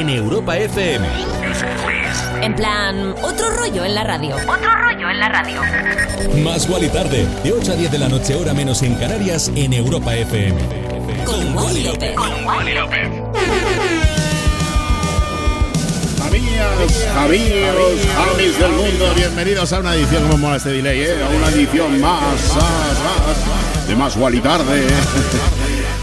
En Europa FM. En plan, otro rollo en la radio. Otro rollo en la radio. Más y tarde, de 8 a 10 de la noche, hora menos en Canarias, en Europa FM. Con, Wally López. Con Wally López. Amigos, amigos, amis del mundo, bienvenidos a una edición, como mola este delay, ¿eh? A una edición más, más, de más Wally tarde.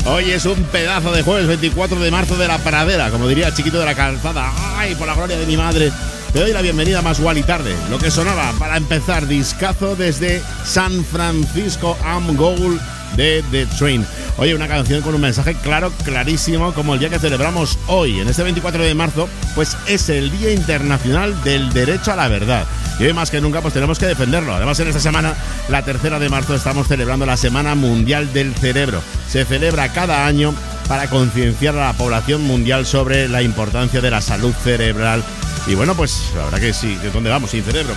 Hoy es un pedazo de jueves 24 de marzo de la pradera, como diría el chiquito de la calzada. ¡Ay, por la gloria de mi madre! Te doy la bienvenida más y tarde. Lo que sonaba para empezar, discazo desde San Francisco Am Goal de The Train. Oye, una canción con un mensaje claro, clarísimo, como el día que celebramos hoy, en este 24 de marzo, pues es el Día Internacional del Derecho a la Verdad. Y hoy más que nunca, pues tenemos que defenderlo. Además, en esta semana, la tercera de marzo, estamos celebrando la Semana Mundial del Cerebro. Se celebra cada año para concienciar a la población mundial sobre la importancia de la salud cerebral. Y bueno, pues la verdad que sí, ¿de dónde vamos? Sin cerebro.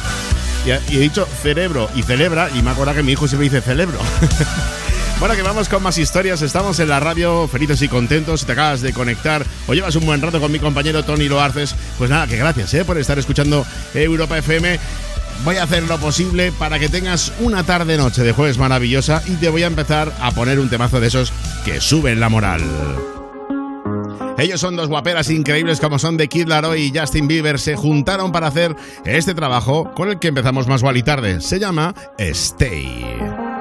Y, he dicho cerebro y celebra, y me acuerdo que mi hijo siempre dice celebro. Bueno, que vamos con más historias. Estamos en la radio, felices y contentos. Si te acabas de conectar o llevas un buen rato con mi compañero Tony Loarces, pues nada, que gracias ¿eh? por estar escuchando Europa FM. Voy a hacer lo posible para que tengas una tarde-noche de jueves maravillosa y te voy a empezar a poner un temazo de esos que suben la moral. Ellos son dos guaperas increíbles como son The Kid Laroi y Justin Bieber. Se juntaron para hacer este trabajo con el que empezamos más y tarde. Se llama Stay.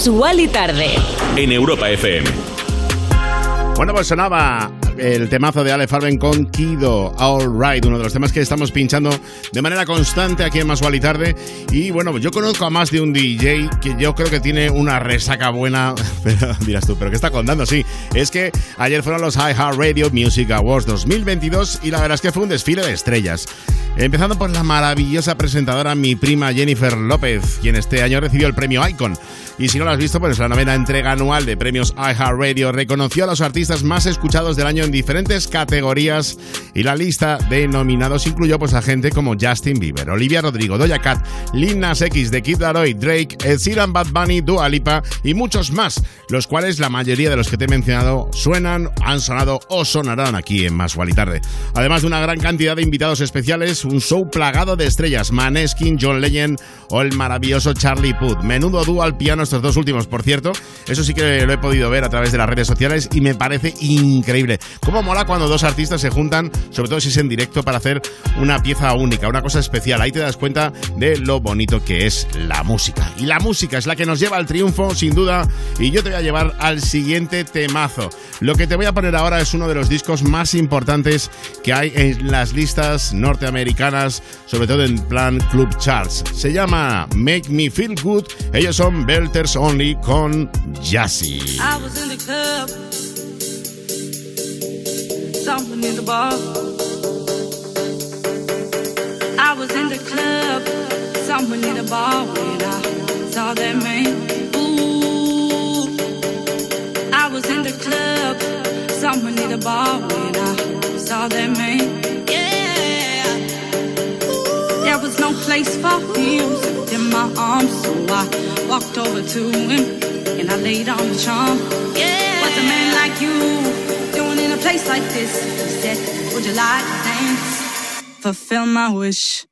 escuchas Wally Tarde. En Europa FM. Bueno, pues sonaba el temazo de Ale Farben con Kido, All Right, uno de los temas que estamos pinchando de manera constante aquí en Más y Tarde. Y bueno, yo conozco a más de un DJ que yo creo que tiene una resaca buena. Pero dirás tú, ¿pero qué está contando? Sí, es que ayer fueron los High Heart Radio Music Awards 2022 y la verdad es que fue un desfile de estrellas. Empezando por la maravillosa presentadora, mi prima Jennifer López, quien este año recibió el premio Icon. Y si no lo has visto, pues la novena entrega anual de premios iHeartRadio reconoció a los artistas más escuchados del año en diferentes categorías y la lista de nominados incluyó pues a gente como Justin Bieber, Olivia Rodrigo, Doja Cat, Lil Nas X, The Kid Laroi, Drake, Ed Sheeran, Bad Bunny, Dua Lipa y muchos más, los cuales la mayoría de los que te he mencionado suenan, han sonado o sonarán aquí en Más y Tarde. Además de una gran cantidad de invitados especiales, un show plagado de estrellas, Maneskin, John Legend o el maravilloso Charlie Puth. Menudo dúo al piano estos dos últimos, por cierto. Eso sí que lo he podido ver a través de las redes sociales y me parece increíble. Cómo mola cuando dos artistas se juntan, sobre todo si es en directo, para hacer una pieza única, una cosa especial. Ahí te das cuenta de lo bonito que es la música. Y la música es la que nos lleva al triunfo, sin duda. Y yo te voy a llevar al siguiente temazo. Lo que te voy a poner ahora es uno de los discos más importantes que hay en las listas norteamericanas, sobre todo en plan club charts. Se llama Make Me Feel Good. Ellos son Belter Only con club, someone in the bar. I was in the club, someone in the bar when I saw that man. Ooh, I was in the club, someone in the bar when I saw that man. Yeah, there was no place for him in my arms, so I walked over to him and I laid on the charm. Yeah, what's a man like you doing in a like this? Would you like to dance? Fulfill my wish.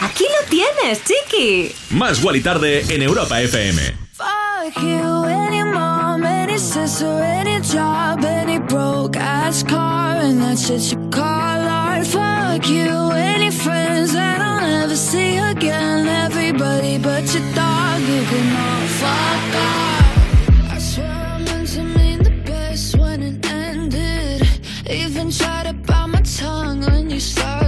Aquí lo tienes, chiqui. Más y Tarde en Europa FM. Fuck you, any mom, any sister, any job, any broke ass car, and that's shit you call art. Fuck you, any friends that I'll never see again, every everybody but your dog. You can all fuck off. I swear I meant to mean the best when it ended. Even tried to bite my tongue when you started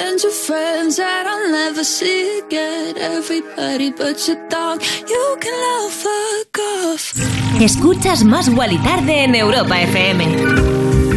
and your friends that I'll never see again. Everybody but your dog, you can all fuck off. Escuchas Más Guali Tarde en Europa FM.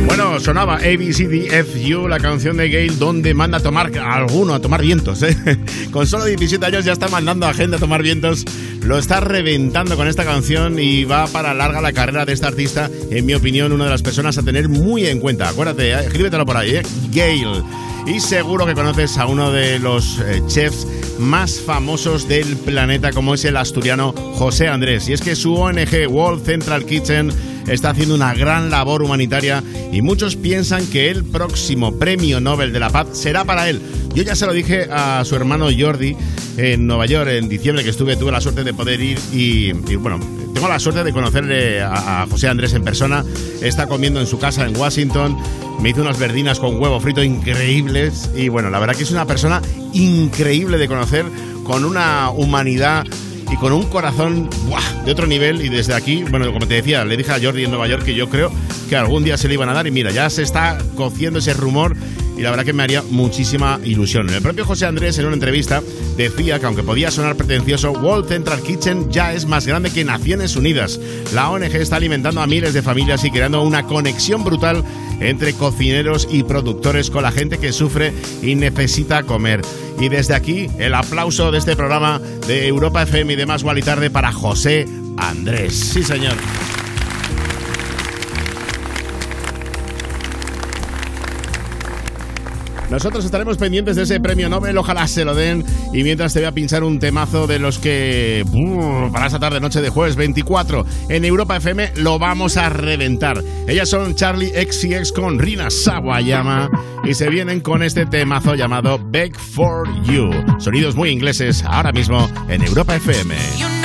Bueno, sonaba ABCDFU, la canción de Gail, donde manda a tomar a alguno a tomar vientos. ¿eh? Con solo 17 años ya está mandando a gente a tomar vientos. Lo está reventando con esta canción y va para larga la carrera de esta artista. En mi opinión, una de las personas a tener muy en cuenta. Acuérdate, ¿eh? escríbetelo por ahí, ¿eh? Gail. Y seguro que conoces a uno de los eh, chefs más famosos del planeta, como es el asturiano José Andrés. Y es que su ONG World Central Kitchen está haciendo una gran labor humanitaria y muchos piensan que el próximo premio Nobel de la Paz será para él. Yo ya se lo dije a su hermano Jordi en Nueva York en diciembre que estuve, tuve la suerte de poder ir y, y bueno, tengo la suerte de conocerle a, a José Andrés en persona. Está comiendo en su casa en Washington. Me hizo unas verdinas con huevo frito increíbles y bueno, la verdad que es una persona increíble de conocer con una humanidad y con un corazón de otro nivel. Y desde aquí, bueno, como te decía, le dije a Jordi en Nueva York que yo creo que algún día se le iban a dar. Y mira, ya se está cociendo ese rumor y la verdad que me haría muchísima ilusión. El propio José Andrés en una entrevista decía que aunque podía sonar pretencioso, World Central Kitchen ya es más grande que Naciones Unidas. La ONG está alimentando a miles de familias y creando una conexión brutal entre cocineros y productores con la gente que sufre y necesita comer. Y desde aquí, el aplauso de este programa de Europa FM y de Más y Tarde para José Andrés. Sí, señor. Nosotros estaremos pendientes de ese premio Nobel, ojalá se lo den. Y mientras te voy a pinchar un temazo de los que para esta tarde noche de jueves 24 en Europa FM lo vamos a reventar. Ellas son Charlie XCX con Rina Sawayama y se vienen con este temazo llamado Beg for You. Sonidos muy ingleses ahora mismo en Europa FM.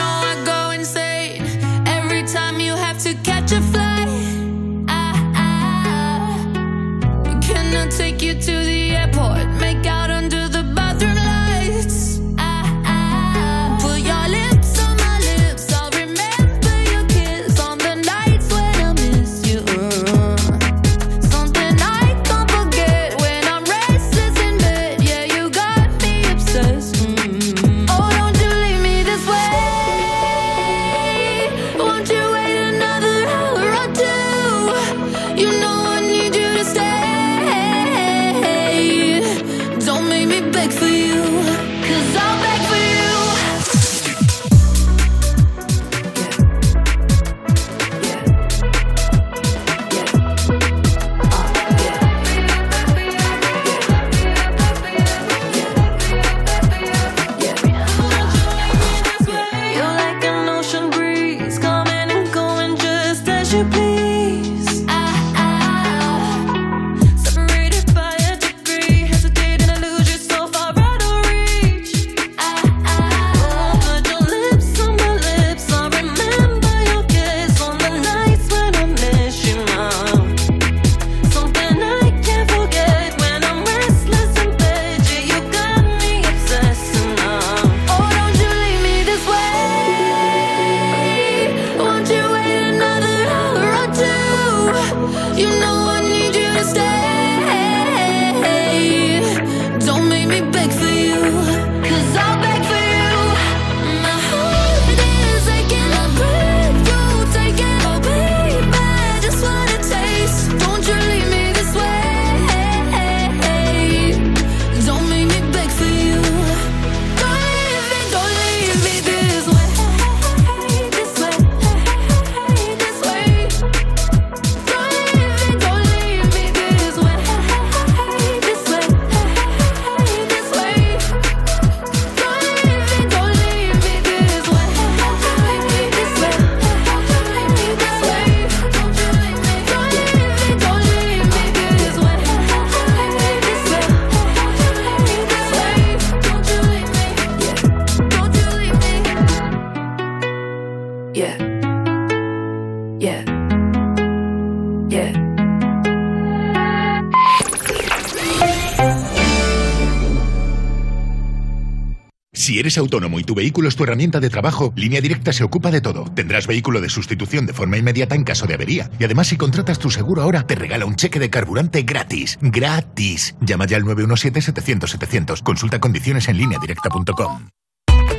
Autónomo y tu vehículo es tu herramienta de trabajo, Línea Directa se ocupa de todo. Tendrás vehículo de sustitución de forma inmediata en caso de avería. Y además, si contratas tu seguro ahora, te regala un cheque de carburante gratis. ¡Gratis! Llama ya al 917-700-700. Consulta condiciones en lineadirecta.com.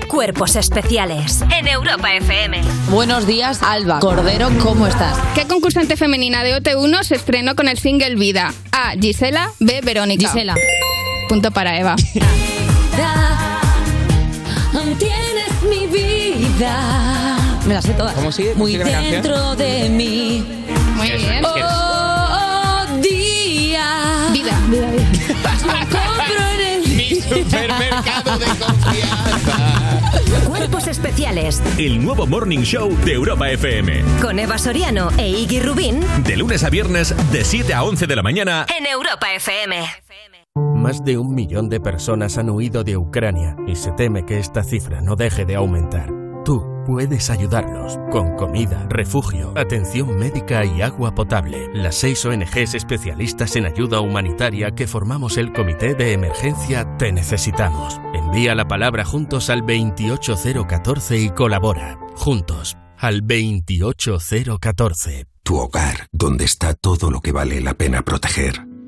Cuerpos especiales en Europa FM. Buenos días, Alba. Cordero, ¿cómo estás? ¿Qué concursante femenina de OT1 se estrenó con el single Vida? A. Gisela. B. Verónica. Gisela. Punto para Eva. Tienes mi vida. Me las sé todas. ¿Cómo sigue? Muy sigue la canción? dentro de mí. Muy bien. Oh, oh, día. Vida, vida, vida. Compro en el Mi supermercado de confianza. Cuerpos especiales El nuevo Morning Show de Europa FM. con Eva Soriano e Iggy Rubín De lunes a viernes, de 7 a 11 de la mañana. en Europa FM. Más de un millón de personas han huido de Ucrania y se teme que esta cifra no deje de aumentar. Tú puedes ayudarlos con comida, refugio, atención médica y agua potable. Las seis ONGs especialistas en ayuda humanitaria que formamos el Comité de Emergencia Te Necesitamos. Envía la palabra juntos al 28014 y colabora. Juntos al 28014. Tu hogar, donde está todo lo que vale la pena proteger.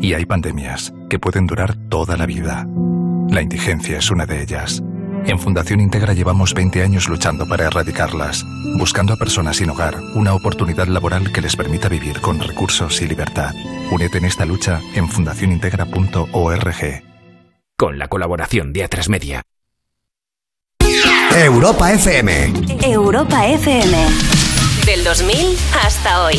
y hay pandemias que pueden durar toda la vida. La indigencia es una de ellas. En Fundación Integra llevamos 20 años luchando para erradicarlas, buscando a personas sin hogar una oportunidad laboral que les permita vivir con recursos y libertad. Únete en esta lucha en fundacionintegra.org. Con la colaboración de A3 Media. Europa FM. Europa FM. Del 2000 hasta hoy.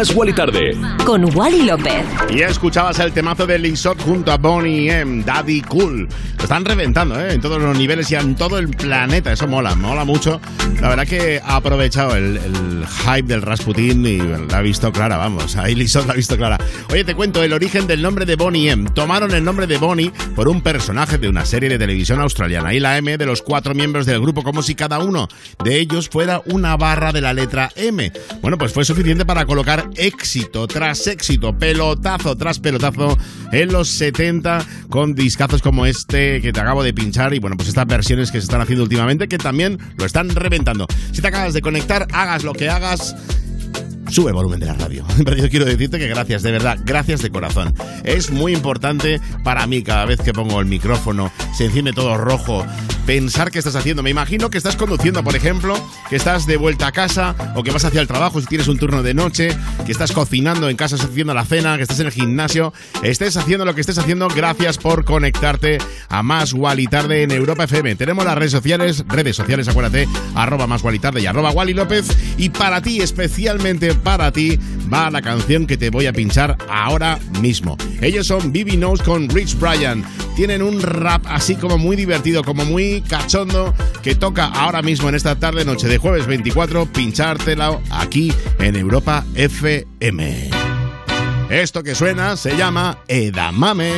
Más Wally Tarde. Con Wally López. Y escuchabas el temazo de Lizot junto a Bonnie M, Daddy Cool. Lo están reventando, ¿eh? En todos los niveles y en todo el planeta. Eso mola, mola mucho. La verdad que ha aprovechado el, el hype del Rasputin y la ha visto clara, vamos. Ahí Lizot la ha visto clara. Oye, te cuento el origen del nombre de Bonnie M. Tomaron el nombre de Bonnie por un personaje de una serie de televisión australiana. Y la M de los cuatro miembros del grupo, como si cada uno de ellos fuera una barra de la letra M. Bueno, pues fue suficiente para colocar éxito tras éxito, pelotazo tras pelotazo en los 70 con discazos como este que te acabo de pinchar y bueno, pues estas versiones que se están haciendo últimamente que también lo están reventando. Si te acabas de conectar, hagas lo que hagas. Sube el volumen de la radio. Pero yo quiero decirte que gracias, de verdad, gracias de corazón. Es muy importante para mí cada vez que pongo el micrófono, se enciende todo rojo, pensar qué estás haciendo. Me imagino que estás conduciendo, por ejemplo, que estás de vuelta a casa o que vas hacia el trabajo si tienes un turno de noche, que estás cocinando en casa, estás haciendo la cena, que estás en el gimnasio. Estés haciendo lo que estés haciendo, gracias por conectarte a Más Wally Tarde en Europa FM. Tenemos las redes sociales, redes sociales, acuérdate, arroba Más Wally Tarde y arroba Wally López. Y para ti, especialmente para ti, va la canción que te voy a pinchar ahora mismo. Ellos son Bibi Knows con Rich Brian. Tienen un rap así como muy divertido, como muy cachondo, que toca ahora mismo en esta tarde, noche de jueves 24, pinchártela aquí en Europa FM. Esto que suena se llama Edamame.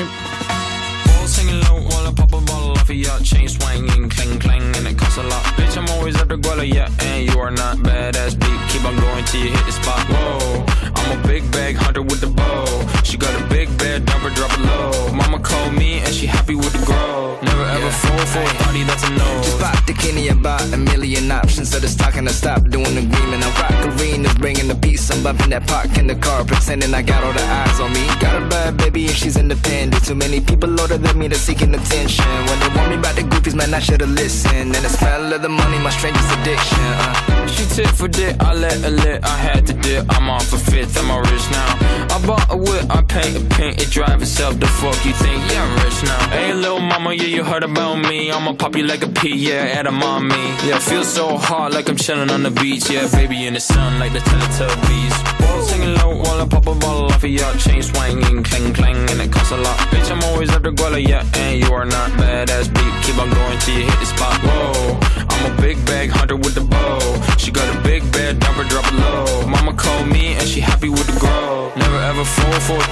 Always the guala, yeah, and you are not badass beat. Keep on going till you hit the spot. Whoa, I'm a big bag hunter with the bow. She got a big bed, number drop it low. Mama called me and she happy with the grow. Never ever fall for a party that's a no. Just pop the Kenny about a million options. So it's talking to stop doing the agreement. I rock arenas, bringing the peace. I'm bumping that park in the car, pretending I got all the eyes on me. Got a bad baby and she's independent. Too many people older than me that's seeking attention. When they want me about the groupies, man, I should've listened. And the smell of the money, my strangest addiction. Uh. She tit for dick, I let her lit. I had to dip, I'm off a fifth, I'm rich now. I bought a whip, I paint a paint, it drive itself. The fuck you think? Yeah, I'm rich now. Hey, little mama, yeah, you heard about me. I'ma pop you like a pea, yeah, at a mommy. Yeah, feel so hot like I'm chilling on the beach. Yeah, baby in the sun like the Teletubbies. Whoa, singing low while I pop a bottle off of your chain swinging, clang clang, and it costs a lot. Bitch, I'm always at the guala, yeah, and you are not badass beat. Keep on going till you hit the spot. Whoa, I'm a big bag hunter with the bow. She got a big bed, number drop it low. Mama called me and she happy with the grow. Never ever fall for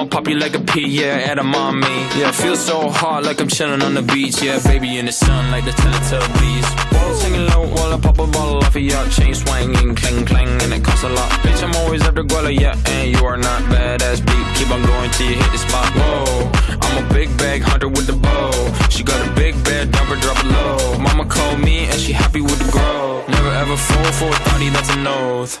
I'ma pop you like a pea, yeah, at a mommy. Yeah, feel so hot like I'm chilling on the beach. Yeah, baby in the sun like the Teletubbies. Whoa, singing low while I pop a bottle off of your chain swinging, clang clang, and it costs a lot. Bitch, I'm always the guala, yeah, and you are not badass beat. Keep on going till you hit the spot. Whoa, I'm a big bag hunter with the bow. She got a big bed, number drop it low. Mama called me and she happy with the grow. Never ever fall for a thotty that's an oath.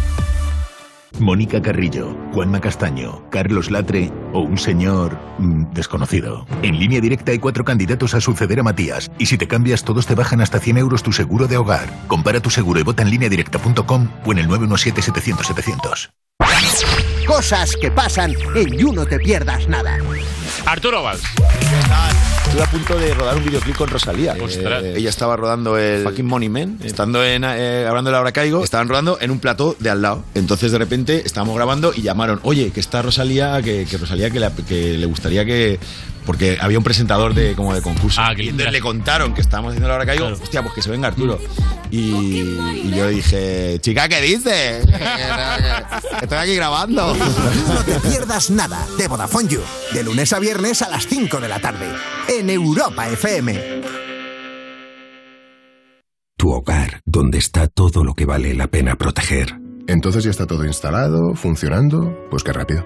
Mónica Carrillo, Juanma Castaño, Carlos Latre o un señor mm, desconocido. En línea directa hay cuatro candidatos a suceder a Matías y si te cambias todos te bajan hasta 100 euros tu seguro de hogar. Compara tu seguro y vota en línea directa.com o en el 917-700-700. Cosas que pasan en You No Te Pierdas Nada. Arturo Valls. Estuve a punto de rodar un videoclip con Rosalía. Ostras. Eh, ella estaba rodando el Fucking Money Man, estando en, eh, hablando de la hora caigo, estaban rodando en un plató de al lado. Entonces de repente estábamos grabando y llamaron, oye, que está Rosalía, que, que Rosalía que, la- que le gustaría que porque había un presentador de como de concurso. y entonces le contaron que estábamos haciendo la hora caigo, hostia, pues que se venga Arturo. Y, y yo dije, chica, ¿qué dices? Estoy aquí grabando. No te pierdas nada de Vodafone You, de lunes a viernes a las 5 de la tarde, en Europa FM. Tu hogar, donde está todo lo que vale la pena proteger. Entonces ya está todo instalado, funcionando. Pues qué rápido.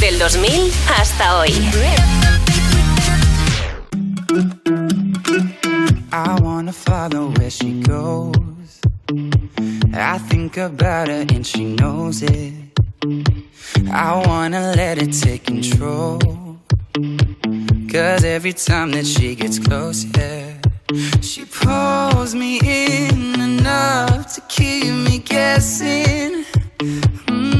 Del 2000 hasta hoy. I wanna follow where she goes. I think about her and she knows it. I wanna let it take control. Cause every time that she gets close, yeah, she pulls me in enough to keep me guessing. Mm.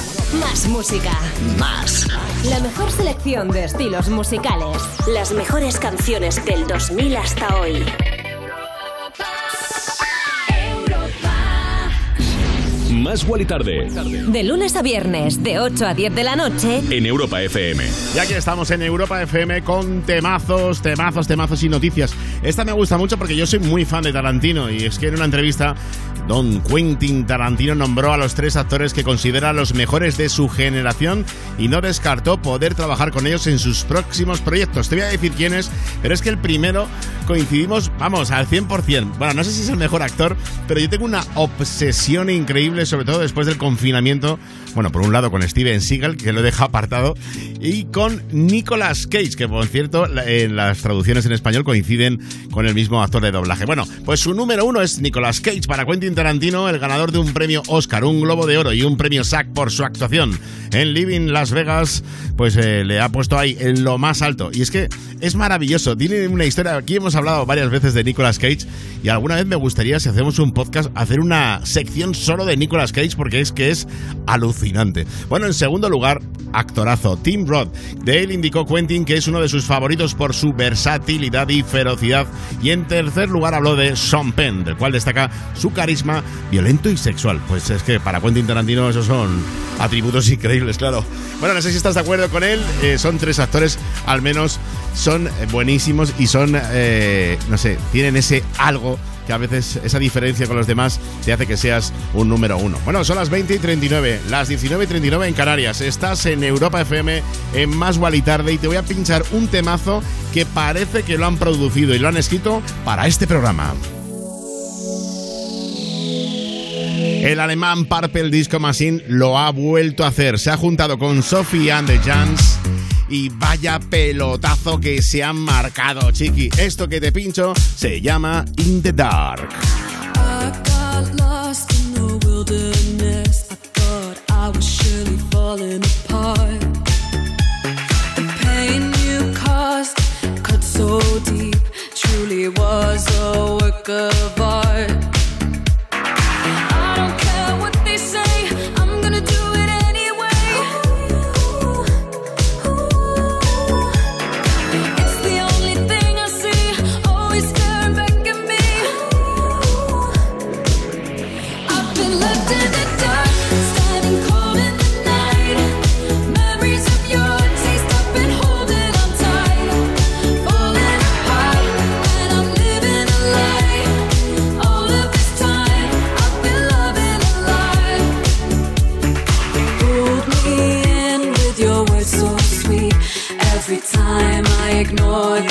Más música. Más. La mejor selección de estilos musicales. Las mejores canciones del 2000 hasta hoy. Más Wally Tarde De lunes a viernes, de 8 a 10 de la noche. en Europa FM. Y aquí estamos en Europa FM con temazos, temazos, temazos y noticias. Esta me gusta mucho porque yo soy muy fan de Tarantino y es que en una entrevista Don Quentin Tarantino nombró a los tres actores que considera los mejores de su generación y no descartó poder trabajar con ellos en sus próximos proyectos. Te voy a decir quiénes, pero es que el primero coincidimos, vamos, al 100%. Bueno, no sé si es el mejor actor, pero yo tengo una obsesión increíble, sobre todo después del confinamiento. Bueno, por un lado con Steven Seagal, que lo deja apartado, y con Nicolas Cage, que por cierto en las traducciones en español coinciden con el mismo actor de doblaje. Bueno, pues su número uno es Nicolas Cage para Quentin Tarantino, el ganador de un premio Oscar, un Globo de Oro y un premio SAG por su actuación en Living Las Vegas, pues eh, le ha puesto ahí en lo más alto. Y es que es maravilloso, tiene una historia, aquí hemos hablado varias veces de Nicolas Cage y alguna vez me gustaría, si hacemos un podcast, hacer una sección solo de Nicolas Cage porque es que es alucinante. Bueno, en segundo lugar, actorazo, Tim Roth. De él indicó Quentin que es uno de sus favoritos por su versatilidad y ferocidad. Y en tercer lugar habló de Sean Penn, del cual destaca su carisma violento y sexual. Pues es que para Quentin Tarantino esos son atributos increíbles, claro. Bueno, no sé si estás de acuerdo con él. eh, son tres actores, al menos son eh, buenísimos y son, eh, no sé, tienen ese algo que a veces esa diferencia con los demás te hace que seas un número uno. Bueno, son las 20 y 39, las 19 y 39 en Canarias. Estás en Europa FM, en Más y Tarde, y te voy a pinchar un temazo que parece que lo han producido y lo han escrito para este programa. El alemán Purple Disco Machine lo ha vuelto a hacer. Se ha juntado con Sophie and the Jans y vaya pelotazo que se han marcado, chiqui. Esto que te pincho se llama In the Dark. truly was a ignore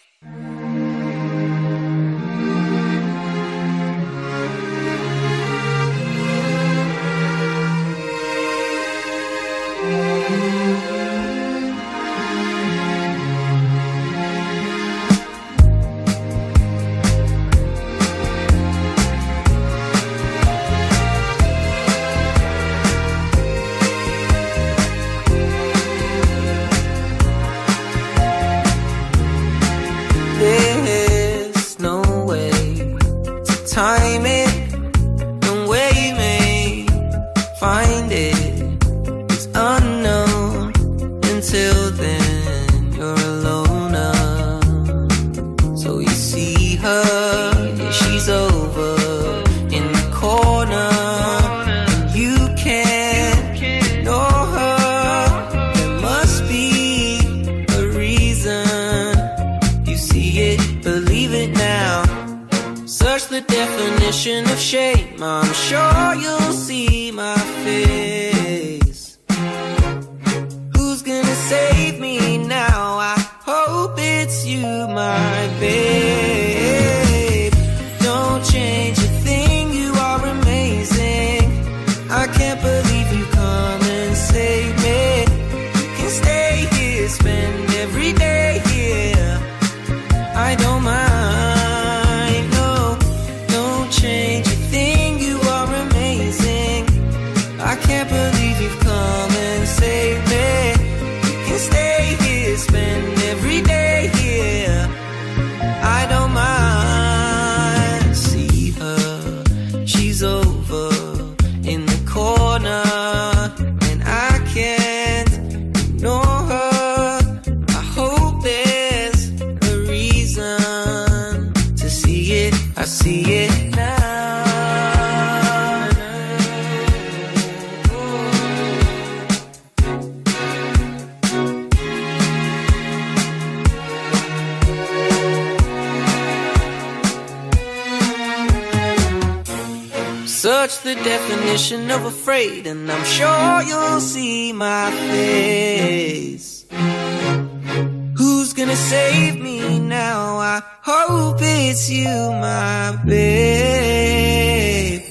Me now? I hope it's you, my babe.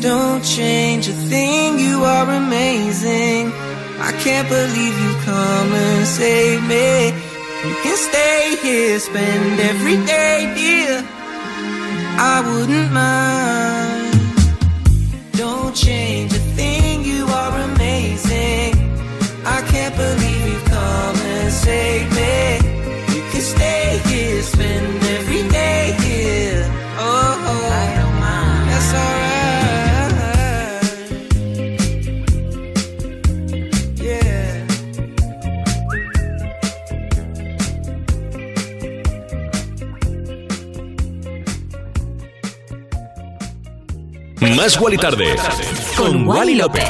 Don't change a thing, you are amazing. I can't believe you come and save me. You can stay here, spend every day, dear. I wouldn't mind. Don't change a thing, you are amazing. I can't believe you come and save Más Wally Tarde. Con Wally López.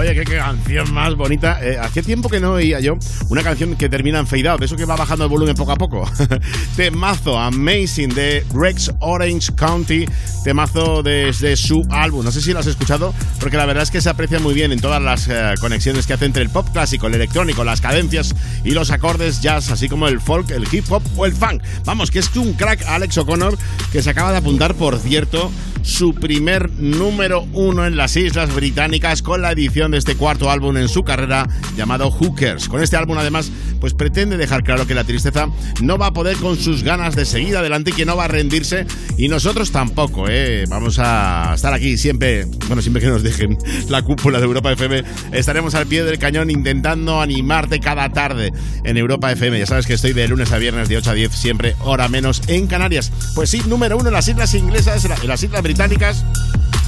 Oye, qué, canción más bonita. Eh, Hacía tiempo que no oía yo una canción que termina en fade out, eso que va bajando el volumen poco a poco. temazo Amazing de Rex Orange County, temazo desde su álbum. No sé si lo has escuchado, porque la verdad es que se aprecia muy bien en todas las eh, conexiones que hace entre el pop clásico, el electrónico, las cadencias y los acordes jazz, así como el folk, el hip hop o el funk. Vamos, que es un crack Alex O'Connor que se acaba de apuntar, por cierto, su primer número uno en las Islas Británicas con la edición de este cuarto álbum en su carrera llamado Hookers. Con este álbum además pues pretende dejar claro que la tristeza no va a poder con sus ganas de seguir adelante y que no va a rendirse y nosotros tampoco, ¿eh? Vamos a estar aquí siempre, bueno, siempre que nos dejen la cúpula de Europa FM, estaremos al pie del cañón intentando animarte cada tarde en Europa FM. Ya sabes que estoy de lunes a viernes de 8 a 10, siempre hora menos en Canarias. Pues sí, número uno en las islas inglesas, en las islas británicas,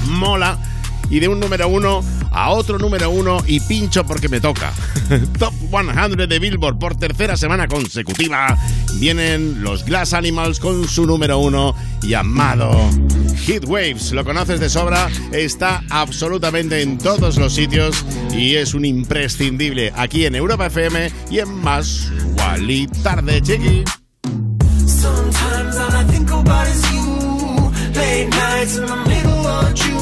mola y de un número uno a otro número uno y pincho porque me toca. Top 100 de Billboard por tercera semana consecutiva. Vienen los Glass Animals con su número uno llamado Heat Waves. Lo conoces de sobra, está absolutamente en todos los sitios y es un imprescindible aquí en Europa FM y en más Wally Tarde, chiqui. Sometimes all I think about is you. Late nights in the middle of June.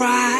cry.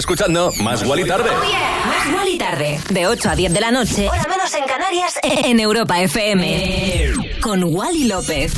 Escuchando Más Guali Tarde. Más Guali Tarde. De 8 a 10 de la noche. Hora menos en Canarias. En Europa FM. Con Wally López.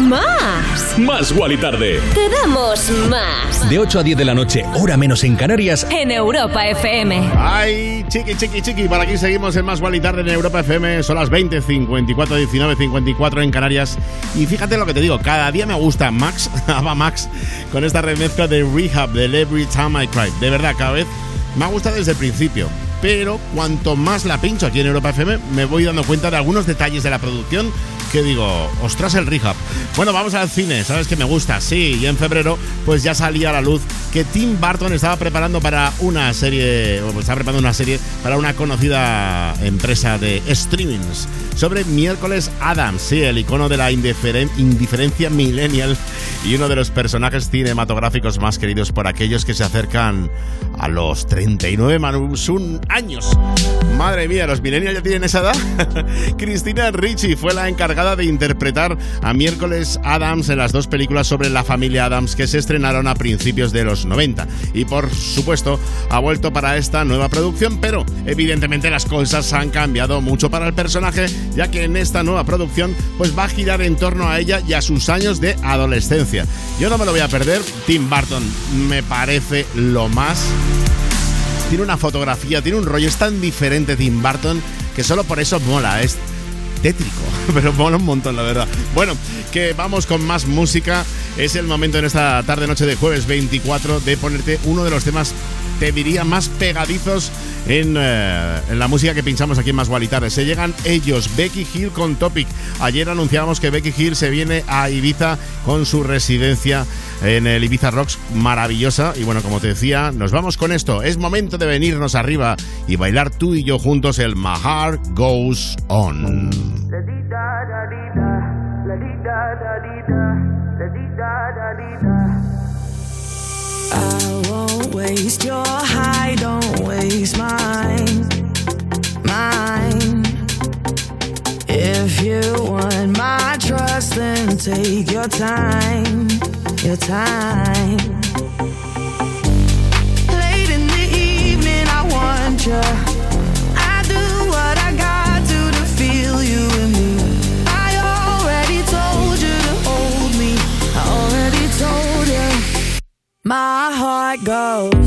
Más. Más. Guali Tarde. Te damos más. De 8 a 10 de la noche, hora menos en Canarias. En Europa FM. Ay, chiqui, chiqui, chiqui. Por aquí seguimos en Más Guali Tarde en Europa FM. Son las 20, 54, 19, 54 en Canarias. Y fíjate lo que te digo, cada día me gusta Max, Ava Max, con esta remezcla de Rehab, del Every Time I Cry. De verdad, cada vez me ha gustado desde el principio. Pero cuanto más la pincho aquí en Europa FM, me voy dando cuenta de algunos detalles de la producción que digo, ostras el rehab. Bueno, vamos al cine, sabes que me gusta, sí, y en febrero pues ya salía a la luz que Tim Burton estaba preparando para una serie, o estaba preparando una serie para una conocida empresa de streamings sobre Miércoles Adams, sí, el icono de la indiferen- indiferencia millennial y uno de los personajes cinematográficos más queridos por aquellos que se acercan a los 39 Manusun años. Madre mía, ¿los millennials ya tienen esa edad? Cristina Ricci fue la encargada de interpretar a Miércoles Adams en las dos películas sobre la familia Adams que se estrenaron a principios de los 90. Y por supuesto, ha vuelto para esta nueva producción, pero evidentemente las cosas han cambiado mucho para el personaje, ya que en esta nueva producción pues va a girar en torno a ella y a sus años de adolescencia. Yo no me lo voy a perder, Tim Burton me parece lo más tiene una fotografía, tiene un rollo, es tan diferente Tim Burton que solo por eso mola, es tétrico, pero mola un montón, la verdad. Bueno, que vamos con más música. Es el momento en esta tarde noche de jueves 24 de ponerte uno de los temas te diría, más pegadizos en, eh, en, la música que pinchamos aquí en Más Gualitares. Se llegan ellos, Becky Hill con Topic. Ayer anunciábamos que Becky Hill se viene a Ibiza con su residencia en el Ibiza Rocks maravillosa. Y bueno, como te decía, nos vamos con esto. Es momento de venirnos arriba y bailar tú y yo juntos el Mahar Goes On. La la waste your high, don't waste mine, mine. If you want my trust, then take your time, your time. Late in the evening, I want you. my heart goes.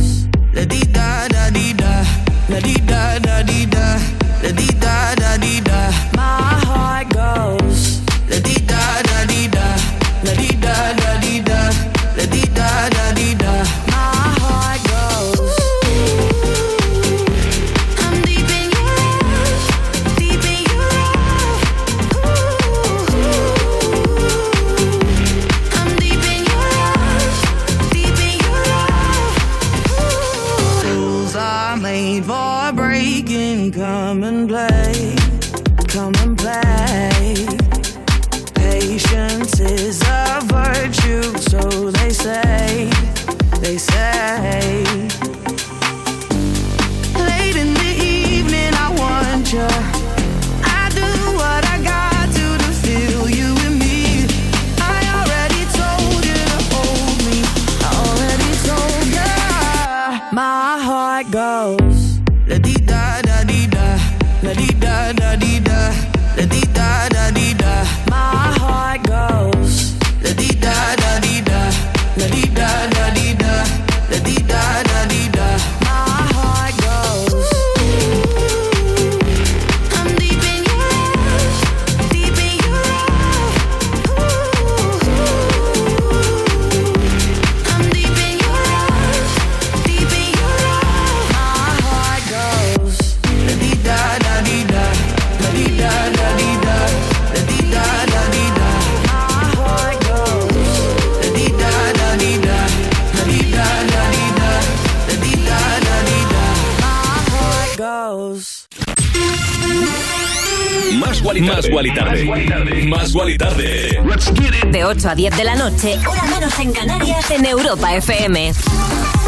a 10 de la noche, hora menos en Canarias, en Europa FM.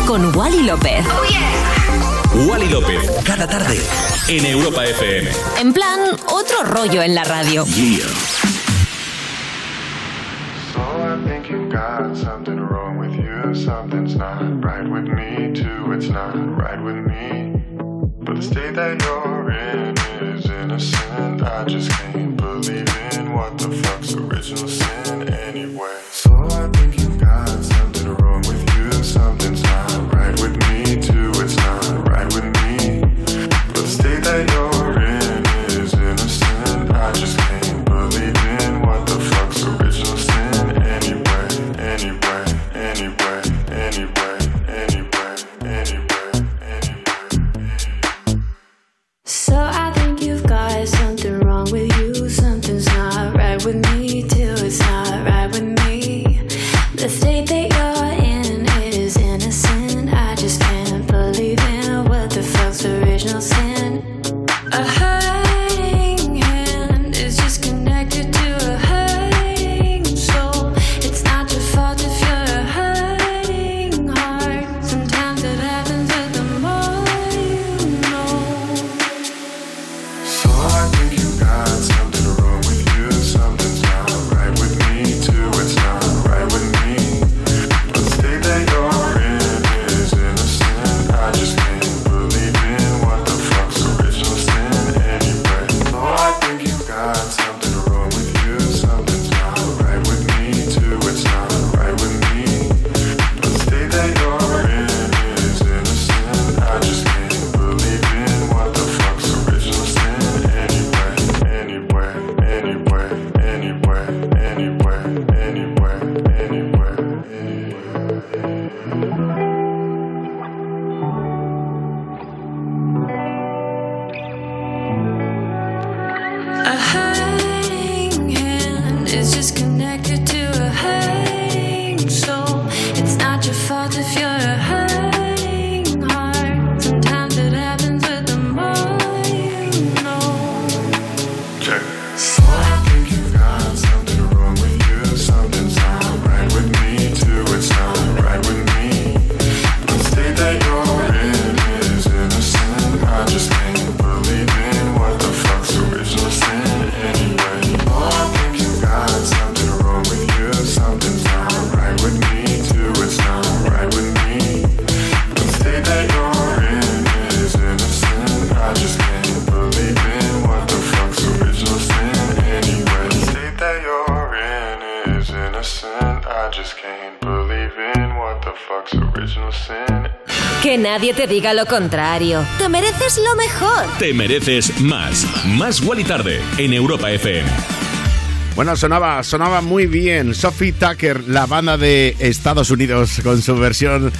Con Wally López. Oh, yeah. Wally López, cada tarde, en Europa FM. En plan, otro rollo en la radio. So I'm Yeah. got something wrong with you. Something's not right with me, too. It's not right with me. But the state that you're in is innocent. I just can't believe in what the fuck's original sin. Diga lo contrario. Te mereces lo mejor. Te mereces más. Más Wally Tarde en Europa FM. Bueno, sonaba, sonaba muy bien. Sophie Tucker, la banda de Estados Unidos, con su versión,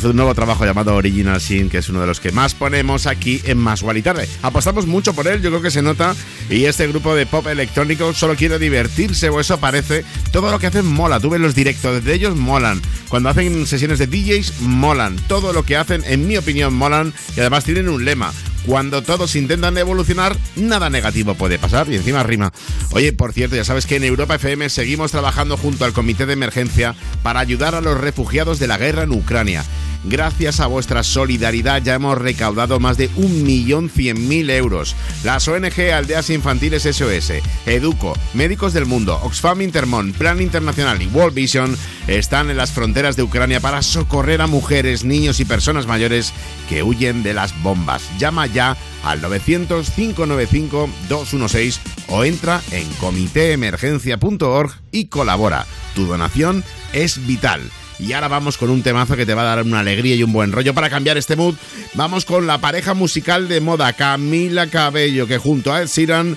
su nuevo trabajo llamado Original Sin, que es uno de los que más ponemos aquí en Más y Tarde. Apostamos mucho por él, yo creo que se nota. Y este grupo de pop electrónico solo quiere divertirse, o eso parece. Todo lo que hacen mola. Tú ves los directos de ellos, molan. Cuando hacen sesiones de DJs, molan. Todo lo que hacen, en mi opinión, molan. Y además tienen un lema. Cuando todos intentan evolucionar, nada negativo puede pasar. Y encima rima. Oye, por cierto, ya sabes que en Europa FM seguimos trabajando junto al Comité de Emergencia para ayudar a los refugiados de la guerra en Ucrania. Gracias a vuestra solidaridad ya hemos recaudado más de 1.100.000 euros. Las ONG Aldeas Infantiles SOS, Educo, Médicos del Mundo, Oxfam Intermon, Plan Internacional y World Vision están en las fronteras de Ucrania para socorrer a mujeres, niños y personas mayores que huyen de las bombas. Llama ya al 900-595-216 o entra en comitéemergencia.org y colabora. Tu donación es vital. Y ahora vamos con un temazo que te va a dar una alegría y un buen rollo para cambiar este mood. Vamos con la pareja musical de moda Camila Cabello que junto a Ed Sheeran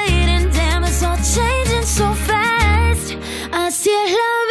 changing so fast. Así es la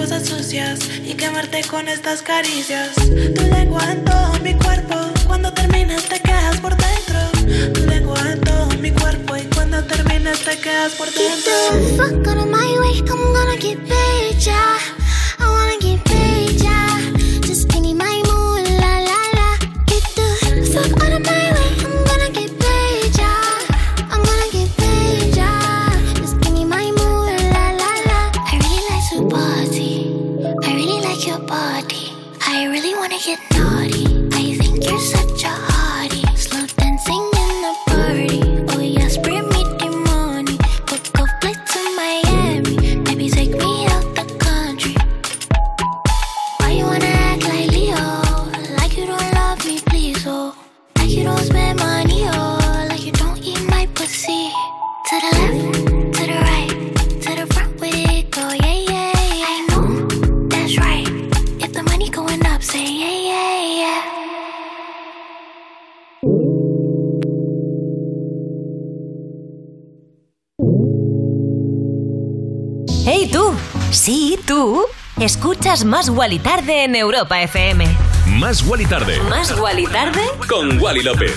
Cosas sucias y quemarte con estas caricias. Tu lengua en todo mi cuerpo, cuando terminas te quedas por dentro. Tu lengua en todo mi cuerpo y cuando terminas te quedas por Get the dentro. fuck out of my way, I'm gonna get paid, yeah. Más Guali Tarde en Europa FM. Más Guali Tarde. ¿Más Guali Tarde? Con Wally López.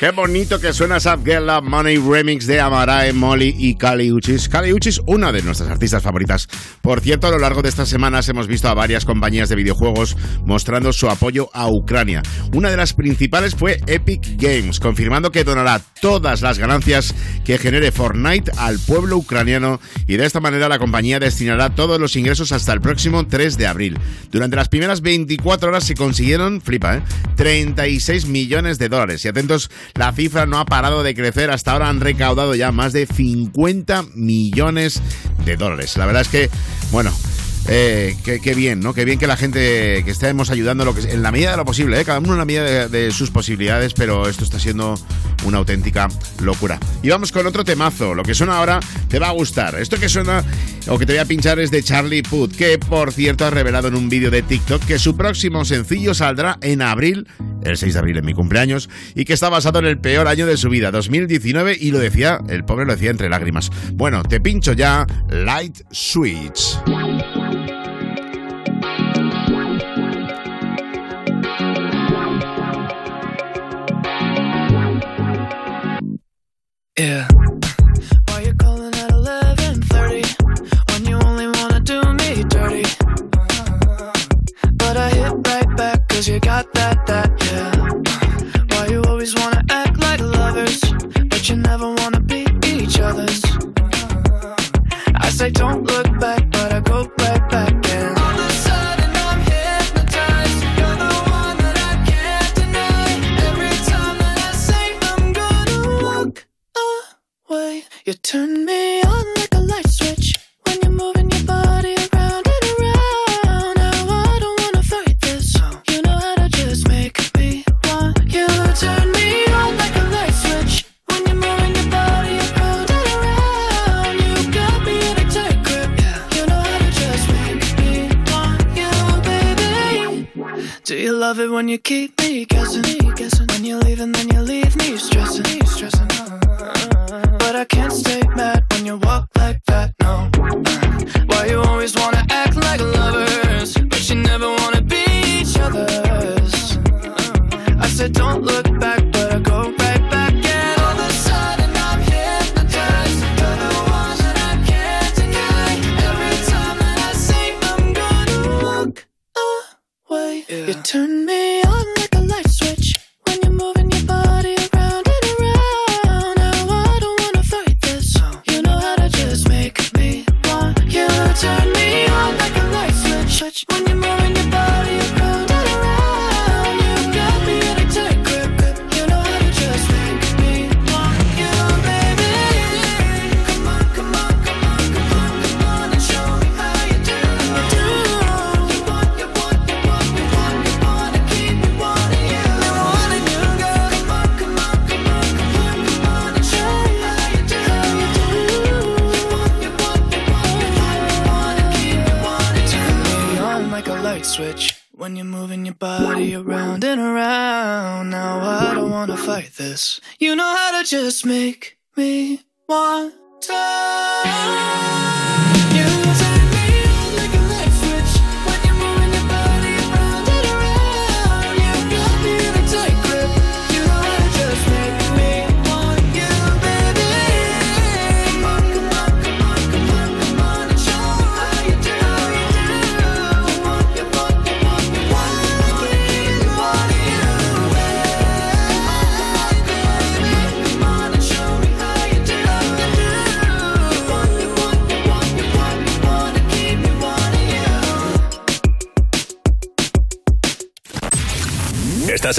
Qué bonito que suena Sad Girl Money Remix de Amarae, Molly y Kali Uchis. Kali Uchis, una de nuestras artistas favoritas. Por cierto, a lo largo de estas semanas hemos visto a varias compañías de videojuegos mostrando su apoyo a Ucrania. Una de las principales fue Epic Games, confirmando que donará todas las ganancias que genere Fortnite al pueblo ucraniano y de esta manera la compañía destinará todos los ingresos hasta el próximo 3 de abril. Durante las primeras 24 horas se consiguieron, flipa, ¿eh? 36 millones de dólares. Y atentos, la cifra no ha parado de crecer. Hasta ahora han recaudado ya más de 50 millones de dólares. La verdad es que, bueno, eh, qué, bien, ¿no? Qué bien que la gente que estemos ayudando lo que, en la medida de lo posible, ¿eh? cada uno en la medida de, de sus posibilidades, pero esto está siendo una auténtica locura. Y vamos con otro temazo. Lo que suena ahora te va a gustar. Esto que suena o que te voy a pinchar es de Charlie Puth, que por cierto ha revelado en un vídeo de TikTok que su próximo sencillo saldrá en abril, el 6 de abril en mi cumpleaños, y que está basado en el peor año de su vida, 2019, y lo decía, el pobre lo decía entre lágrimas. Bueno, te pincho ya Light Switch. Yeah. Why you calling at 11:30 when you only wanna do me dirty? But I hit right back 'cause you got that that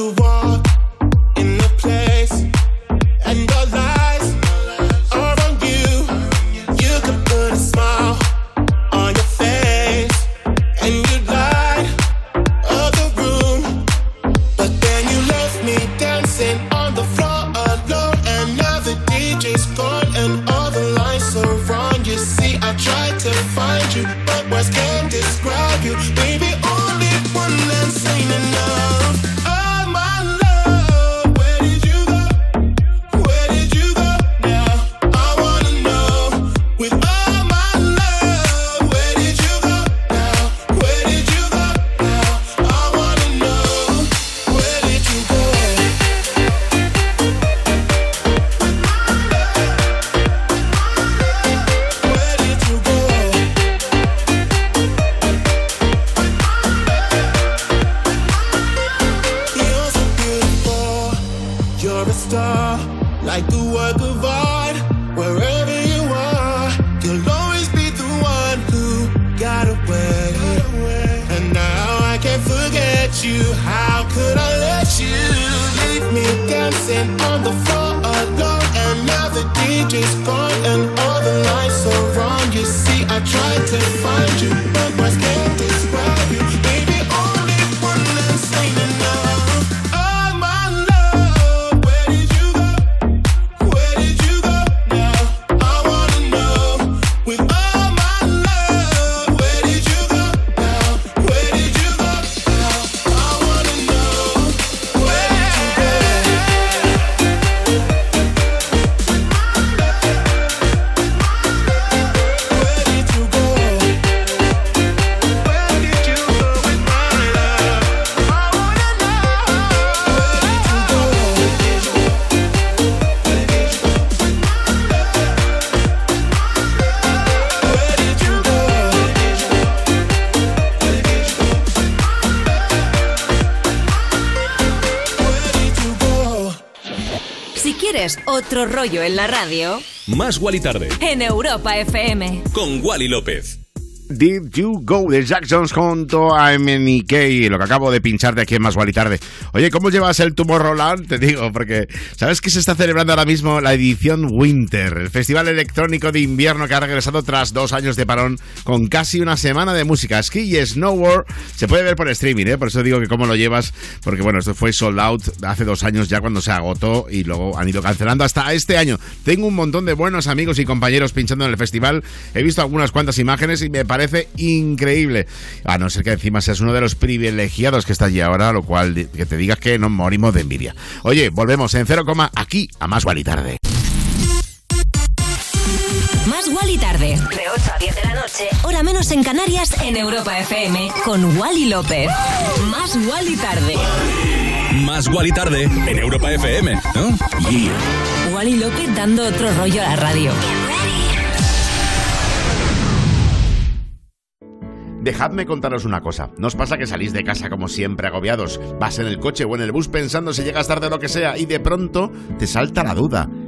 to one. Otro rollo en la radio, Más Wally Tarde en Europa FM. con Wally López. Did You Go de Jack Jones junto a MNK, lo que acabo de pincharte aquí en Más y Tarde. Oye, ¿cómo llevas el Tomorrowland? Te digo, porque ¿sabes que se está celebrando ahora mismo la edición Winter, el festival electrónico de invierno que ha regresado tras dos años de parón con casi una semana de música, esquí y snowboard? Se puede ver por streaming, ¿eh? Por eso digo que cómo lo llevas, porque bueno, esto fue sold out hace dos años ya cuando se agotó y luego han ido cancelando hasta este año. Tengo un montón de buenos amigos y compañeros pinchando en el festival. He visto algunas cuantas imágenes y me parece increíble. A no ser que encima seas uno de los privilegiados que está allí ahora, lo cual que te digas que nos morimos de envidia. Oye, volvemos en cero coma aquí a más y tarde. Más Wally tarde. De 8 a 10 de la noche. Hora menos en Canarias en Europa FM. Con Wally López. Más Wally tarde. Más Wally Tarde en Europa FM, ¿no? Wally López dando otro rollo a la radio. Dejadme contaros una cosa. ¿No os pasa que salís de casa como siempre agobiados? Vas en el coche o en el bus pensando si llegas tarde o lo que sea y de pronto te salta la duda.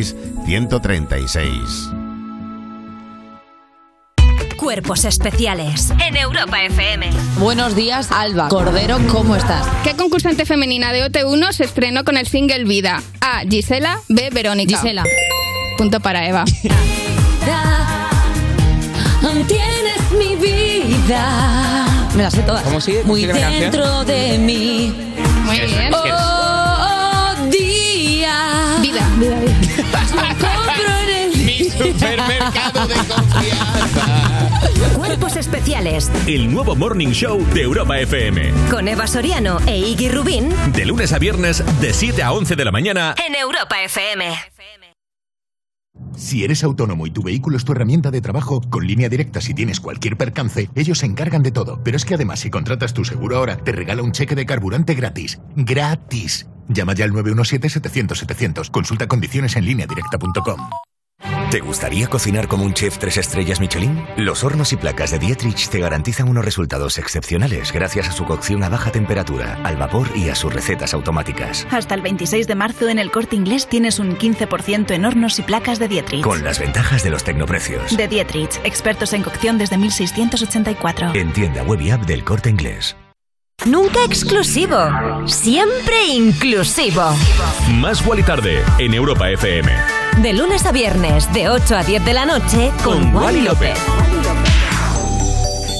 900-136-136. Cuerpos especiales. En Europa FM. Buenos días, Alba. Cordero, ¿cómo estás? ¿Qué concursante femenina de OT1 se estrenó con el single Vida? A. Gisela. B. Verónica. Gisela. Punto para Eva. Tienes mi vida. Me las sé todas. ¿Cómo sigue? Muy dentro de mí. Muy bien. Oh, supermercado de confianza. Cuerpos especiales. El nuevo Morning Show de Europa FM. Con Eva Soriano e Iggy Rubín. De lunes a viernes, de 7 a 11 de la mañana. En Europa FM. Si eres autónomo y tu vehículo es tu herramienta de trabajo, con línea directa si tienes cualquier percance, ellos se encargan de todo. Pero es que además si contratas tu seguro ahora, te regala un cheque de carburante gratis. ¡Gratis! Llama ya al 917-700-700. Consulta condiciones en línea directa.com. ¿Te gustaría cocinar como un chef tres estrellas Michelin? Los hornos y placas de Dietrich te garantizan unos resultados excepcionales gracias a su cocción a baja temperatura, al vapor y a sus recetas automáticas. Hasta el 26 de marzo en el corte inglés tienes un 15% en hornos y placas de Dietrich. Con las ventajas de los tecnoprecios. De Dietrich, expertos en cocción desde 1684. En tienda web y app del corte inglés. Nunca exclusivo. Siempre inclusivo. Más Wally Tarde en Europa FM. De lunes a viernes, de 8 a 10 de la noche, con, Wally López.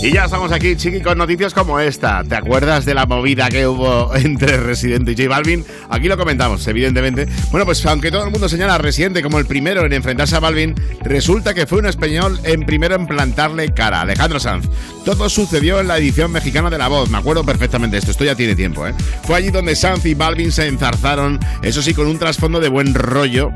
Y ya estamos aquí, chiqui, con noticias como esta. ¿Te acuerdas de la movida que hubo entre Residente y J Balvin? Aquí lo comentamos, evidentemente. Bueno, pues aunque todo el mundo señala a Residente como el primero en enfrentarse a Balvin, resulta que fue un español en primero en plantarle cara, Alejandro Sanz. Todo sucedió en la edición mexicana de La Voz, me acuerdo perfectamente de esto, esto ya tiene tiempo, ¿eh? Fue allí donde Sanz y Balvin se enzarzaron, eso sí, con un trasfondo de buen rollo,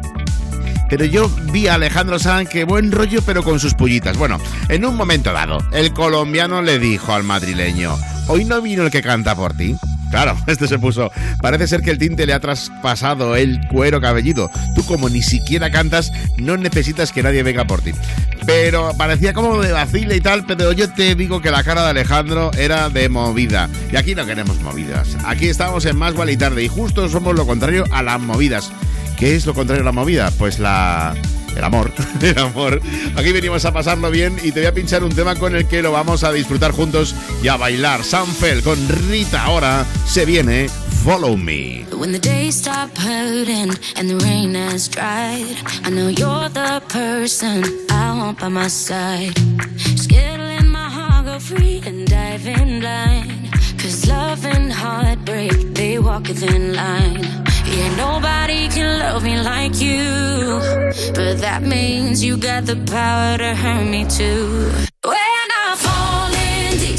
pero yo vi a Alejandro Sanz que buen rollo, pero con sus pullitas. Bueno, en un momento dado, el colombiano le dijo al madrileño: ¿Hoy no vino el que canta por ti? Claro, este se puso. Parece ser que el tinte le ha traspasado el cuero cabelludo. Tú, como ni siquiera cantas, no necesitas que nadie venga por ti. Pero parecía como de vacile y tal, pero yo te digo que la cara de Alejandro era de movida. Y aquí no queremos movidas. Aquí estamos en Más y Tarde y justo somos lo contrario a las movidas. ¿Qué es lo contrario a la movida? Pues la... El amor, el amor. Aquí venimos a pasarlo bien y te voy a pinchar un tema con el que lo vamos a disfrutar juntos y a bailar. Sanfel con Rita ahora se viene Follow Me. When the days stop hurting and the rain has dried, I know you're the person I want by my side. Skittling my heart, go free and dive in blind. Cause love and heartbreak, they walk a thin line. Yeah, nobody can love me like you. But that means you got the power to hurt me too. When I fall in deep,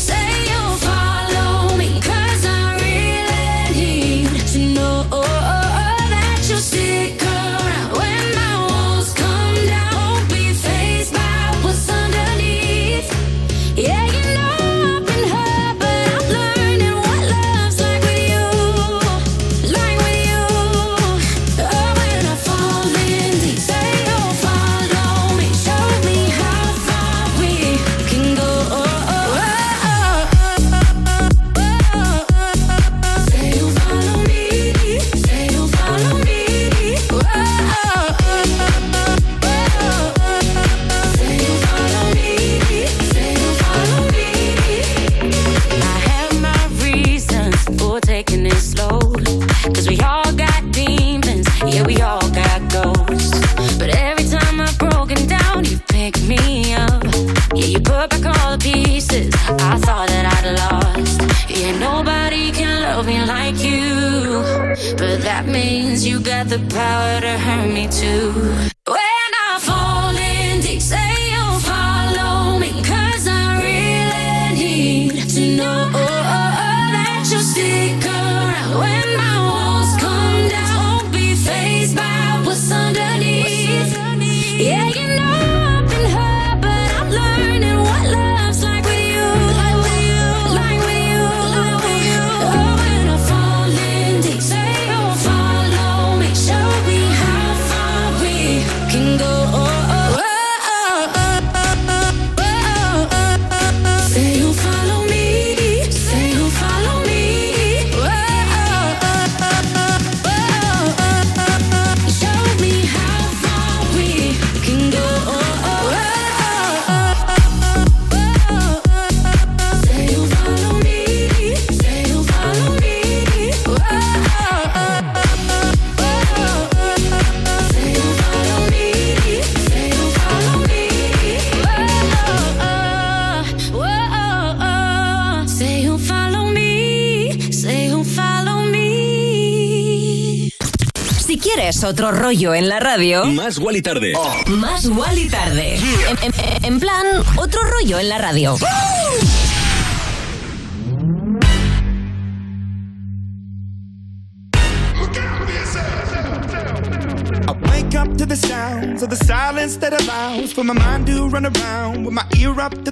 otro rollo en la radio, Más Wally tarde. más Wally tarde. En, en- en plan, otro rollo en la radio. I wake up to the sounds of the silence that allows for my mind to run around with my ear up to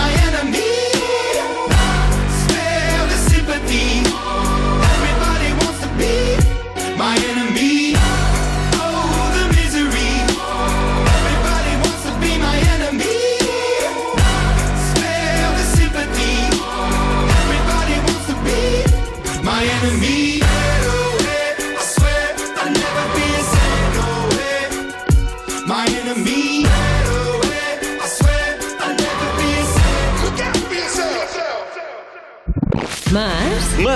wants to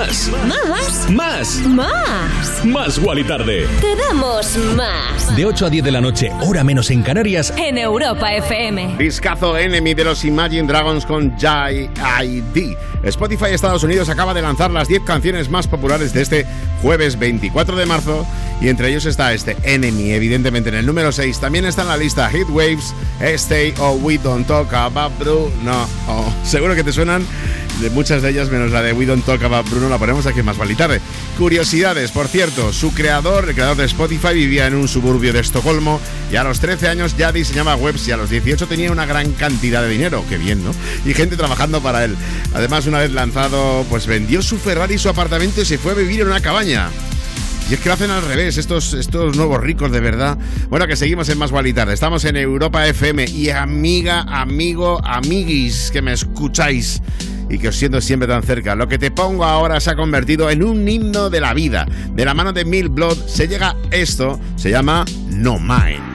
Más. Más. Más. Más. Más. Más Wally tarde. Te damos más. De 8 a 10 de la noche, hora menos en Canarias. En Europa FM. Discazo Enemy de los Imagine Dragons con Jai ID. Spotify Estados Unidos acaba de lanzar las 10 canciones más populares de este jueves 24 de marzo y entre ellos está este Enemy, evidentemente en el número 6. También está en la lista Hit Waves, Stay o We Don't Talk About Blue. No, oh, seguro que te suenan de muchas de ellas, menos la de We Don't Talk About Bruno, la ponemos aquí más y tarde. Curiosidades, por cierto, su creador, el creador de Spotify, vivía en un suburbio de Estocolmo y a los 13 años ya diseñaba webs y a los 18 tenía una gran cantidad de dinero, qué bien, ¿no? Y gente trabajando para él. Además, una vez lanzado, pues vendió su Ferrari y su apartamento y se fue a vivir en una cabaña. Y es que lo hacen al revés, estos, estos nuevos ricos de verdad. Bueno, que seguimos en Más y. Estamos en Europa FM. Y amiga, amigo, amiguis, que me escucháis y que os siento siempre tan cerca. Lo que te pongo ahora se ha convertido en un himno de la vida. De la mano de Mil Blood se llega esto, se llama No Mine.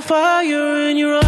Fire in your eyes.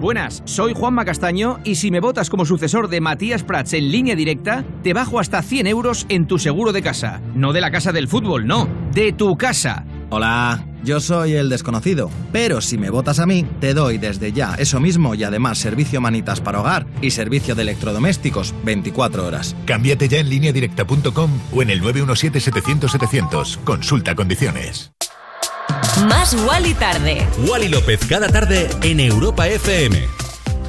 Buenas, soy Juanma Castaño y si me votas como sucesor de Matías Prats en línea directa, te bajo hasta 100 euros en tu seguro de casa. No de la casa del fútbol, no, de tu casa. Hola, yo soy el desconocido, pero si me votas a mí, te doy desde ya eso mismo y además servicio manitas para hogar y servicio de electrodomésticos 24 horas. Cámbiate ya en lineadirecta.com o en el 917-700-700. Consulta condiciones. Más Wally tarde. Wally López cada tarde en Europa FM.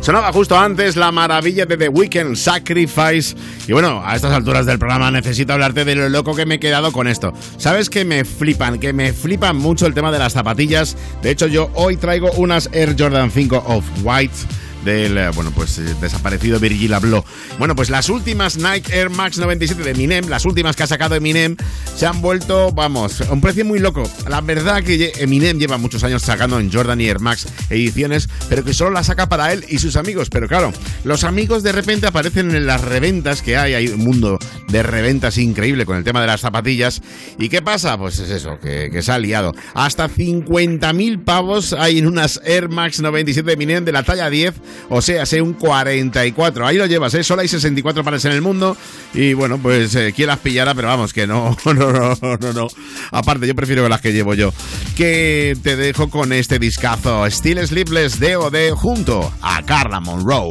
Sonaba justo antes la maravilla de The Weeknd, Sacrifice. Y bueno, a estas alturas del programa necesito hablarte de lo loco que me he quedado con esto. ¿Sabes que me flipan? Que me flipan mucho el tema de las zapatillas. De hecho, yo hoy traigo unas Air Jordan 5 of White del eh, bueno pues eh, desaparecido Virgil Abloh. Bueno, pues las últimas Nike Air Max 97 de Eminem, las últimas que ha sacado Eminem, se han vuelto, vamos, a un precio muy loco. La verdad que Eminem lleva muchos años sacando en Jordan y Air Max ediciones, pero que solo la saca para él y sus amigos. Pero claro, los amigos de repente aparecen en las reventas que hay, hay un mundo de reventas increíble con el tema de las zapatillas. ¿Y qué pasa? Pues es eso, que, que se ha liado. Hasta 50.000 pavos hay en unas Air Max 97 de Eminem de la talla 10 o sea, sé un 44. Ahí lo llevas, ¿eh? Solo hay 64 pares en el mundo y bueno, pues eh, las pero vamos, que no, no, no, no, no. Aparte, yo prefiero las que llevo yo. Que te dejo con este discazo, Still Sleepless D.O.D. junto a Carla Monroe.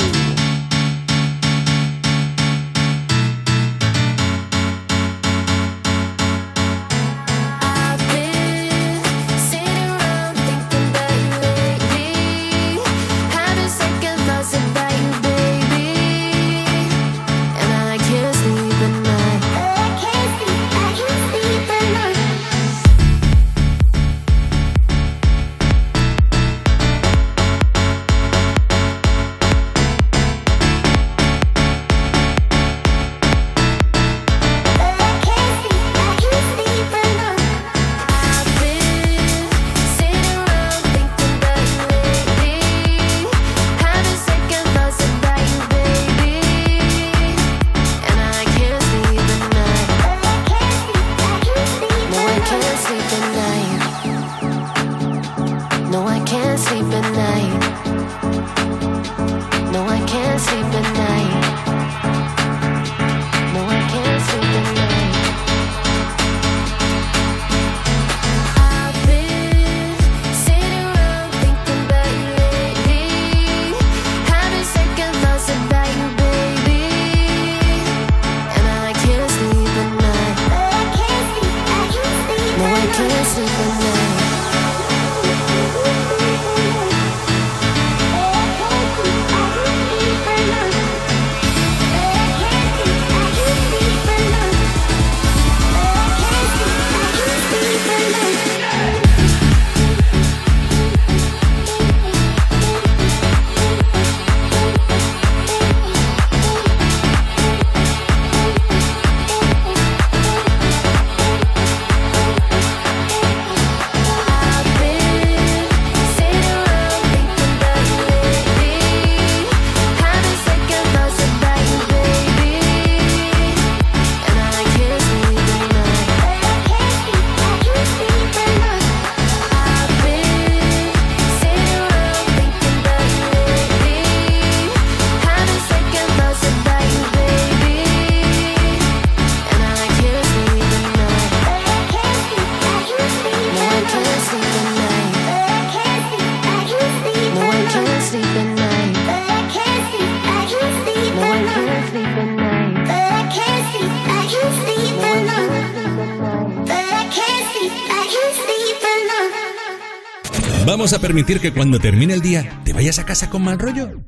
¿Vamos a permitir que cuando termine el día te vayas a casa con mal rollo?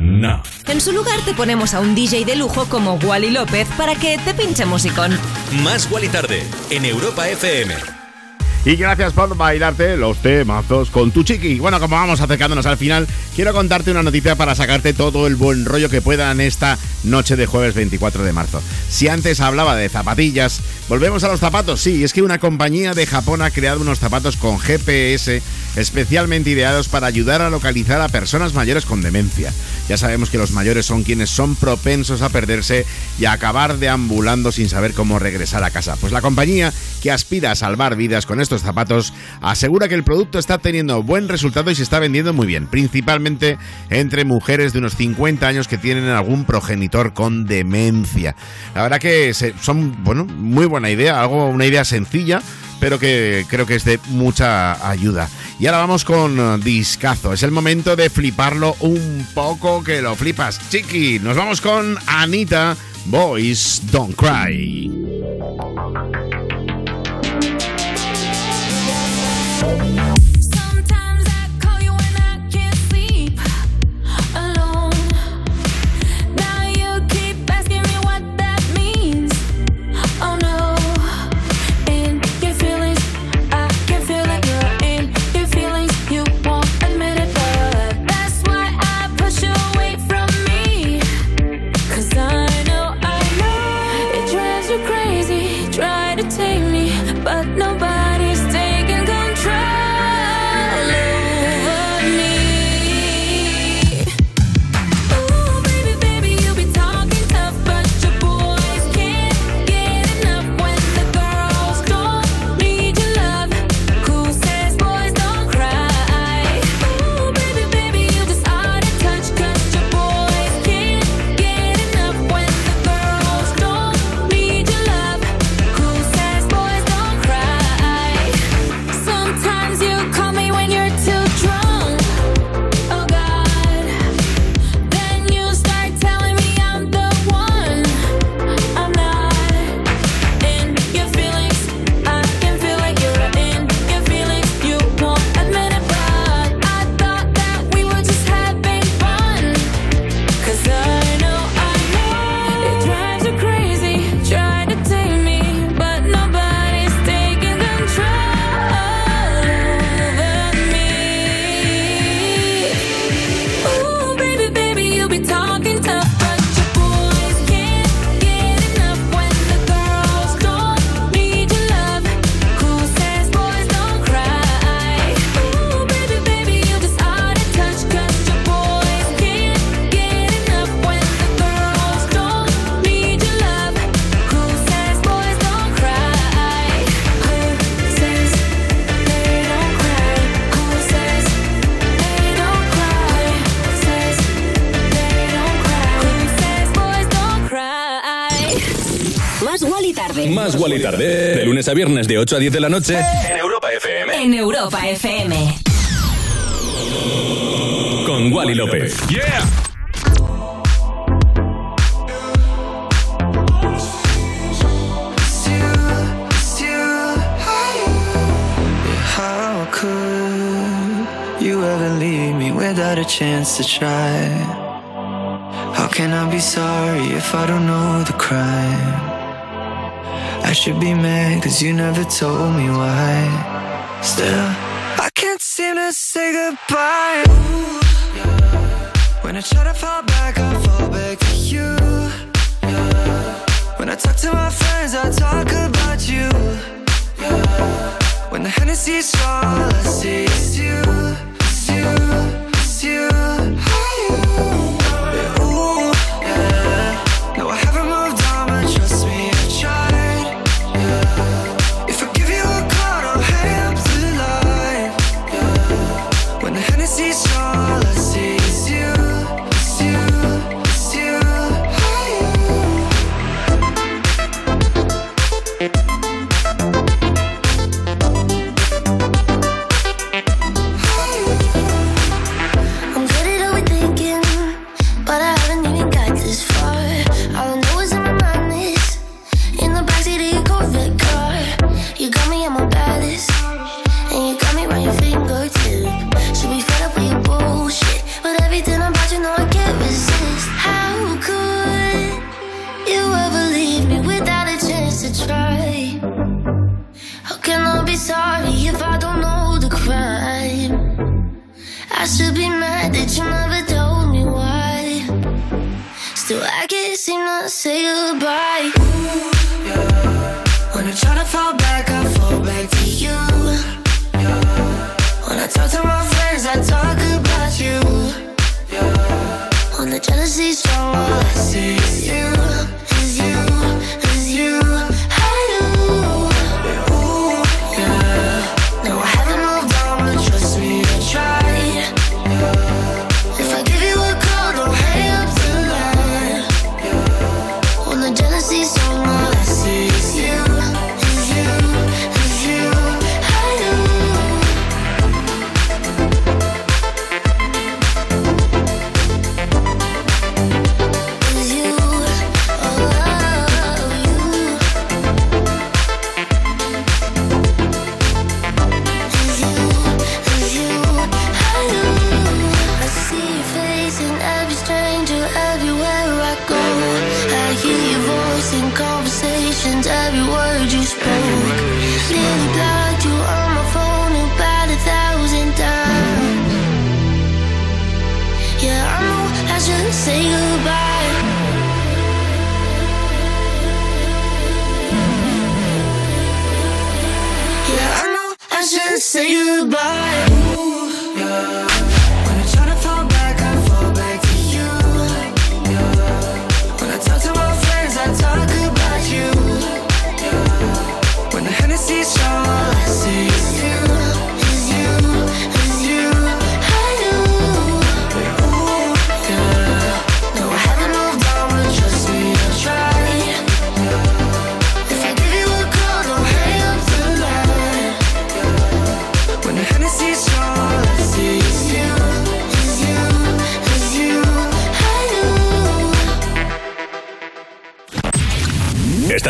No. En su lugar te ponemos a un DJ de lujo como Wally López para que te pinche musicón. Más Wally Tarde en Europa FM. Y gracias por bailarte los temazos con tu chiqui. Bueno, como vamos acercándonos al final, quiero contarte una noticia para sacarte todo el buen rollo que pueda en esta noche de jueves 24 de marzo. Si antes hablaba de zapatillas, volvemos a los zapatos. Sí, es que una compañía de Japón ha creado unos zapatos con GPS especialmente ideados para ayudar a localizar a personas mayores con demencia. Ya sabemos que los mayores son quienes son propensos a perderse y a acabar deambulando sin saber cómo regresar a casa. Pues la compañía que aspira a salvar vidas con estos zapatos asegura que el producto está teniendo buen resultado y se está vendiendo muy bien, principalmente entre mujeres de unos 50 años que tienen algún progenitor con demencia. La verdad que son, bueno, muy buena idea, algo una idea sencilla pero que creo que es de mucha ayuda. Y ahora vamos con eh, Discazo. Es el momento de fliparlo un poco, que lo flipas, chiqui. Nos vamos con Anita, Boys Don't Cry. Igual y Tarde. De lunes a viernes de 8 a 10 de la noche. En Europa FM. En Europa FM. Con Wally López. ¡Yeah! without a chance to try. How can I be sorry if I don't know the crime? I should be mad cause you never told me why Still, I can't seem to say goodbye Ooh. When I try to fall back, I fall back to you. When I talk to my friends, I talk about you. When the Hennessy's strong, all I see is you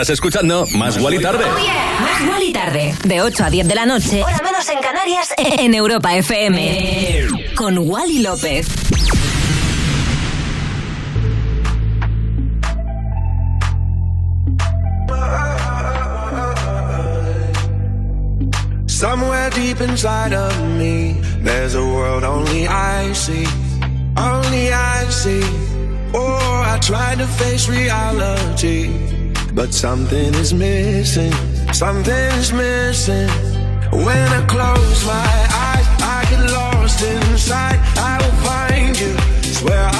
Estás escuchando Más Gual y Tarde. Oh yeah. Más Gual y Tarde. De 8 a 10 de la noche. Hora menos en Canarias. E-, en Europa FM. Con Wally López. Somewhere deep inside of me, there's a world only I see, only I see. Oh, I try to face reality. But something is missing, something is missing. When I close my eyes, I get lost inside. I will find you, swear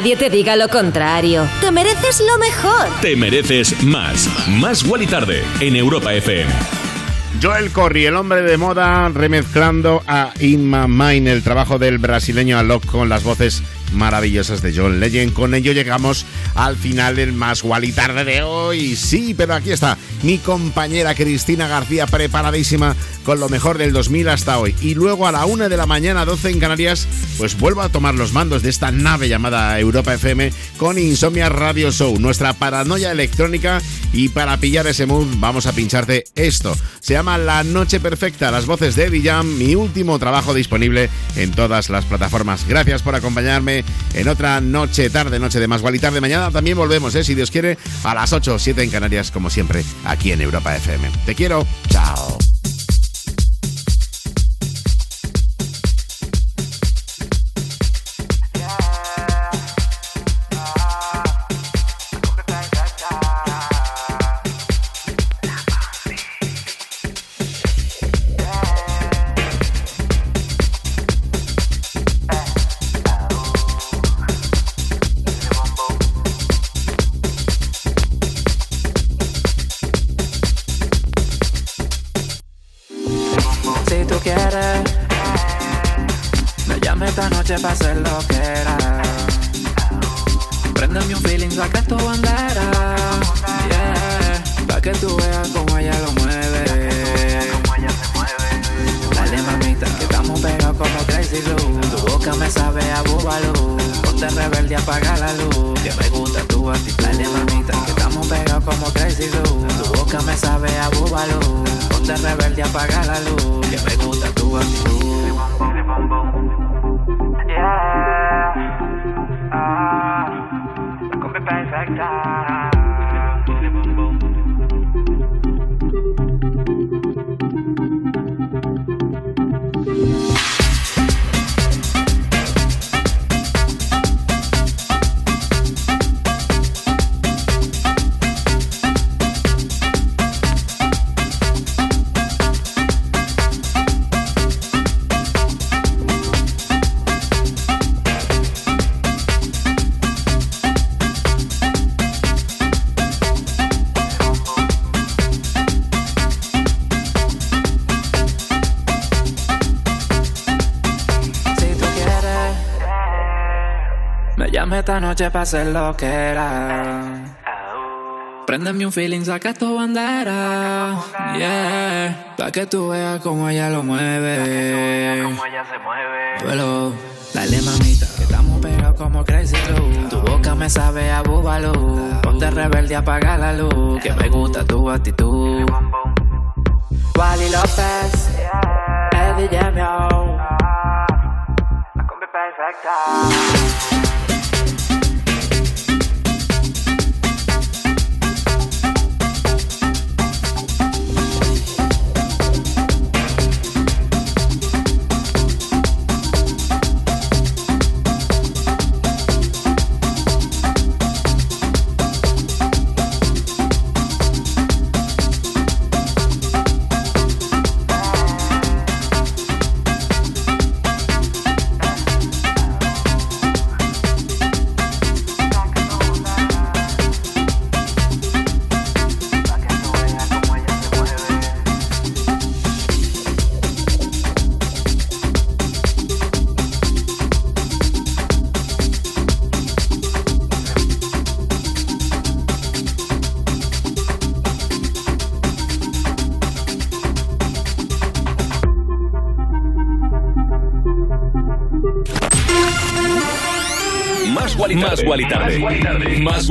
nadie te diga lo contrario. Te mereces lo mejor. Te mereces más. Más Wally Tarde en Europa FM. Joel Corry, el hombre de moda, remezclando a In My Mind, el trabajo del brasileño Alok con las voces maravillosas de John Legend. Con ello llegamos al final del más Wally tarde de hoy. Sí, pero aquí está mi compañera Cristina García preparadísima con lo mejor del 2000 hasta hoy. Y luego a la una de la mañana, 12 en Canarias, pues vuelvo a tomar los mandos de esta nave llamada Europa FM con Insomnia Radio Show, nuestra paranoia electrónica. Y para pillar ese mood, vamos a pincharte esto. Se llama La Noche Perfecta, las voces de Eddie Jam, mi último trabajo disponible en todas las plataformas. Gracias por acompañarme en otra noche, tarde, noche de más y tarde. Mañana también volvemos, ¿eh? si Dios quiere, a las 8 7 en Canarias, como siempre, aquí en Europa FM. Te quiero. Chao. Noche para hacer lo que era. Préndeme un feeling, saca tu bandera. Yeah, pa' que tú veas cómo ella lo mueve. Muévelo, dale mamita, que estamos pegados como Crazy Glue. Tu boca me sabe a búbalo. Ponte rebelde, apaga la luz. Que me gusta tu actitud. Wally López, Eddie Gemio. La combi perfecta.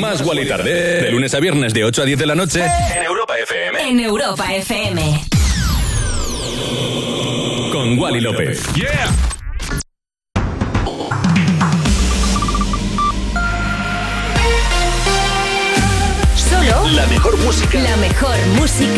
Más Wally tarde. De lunes a viernes de 8 a 10 de la noche. En Europa FM. En Europa FM. Con Wally López. Yeah. Solo La mejor música. la mejor música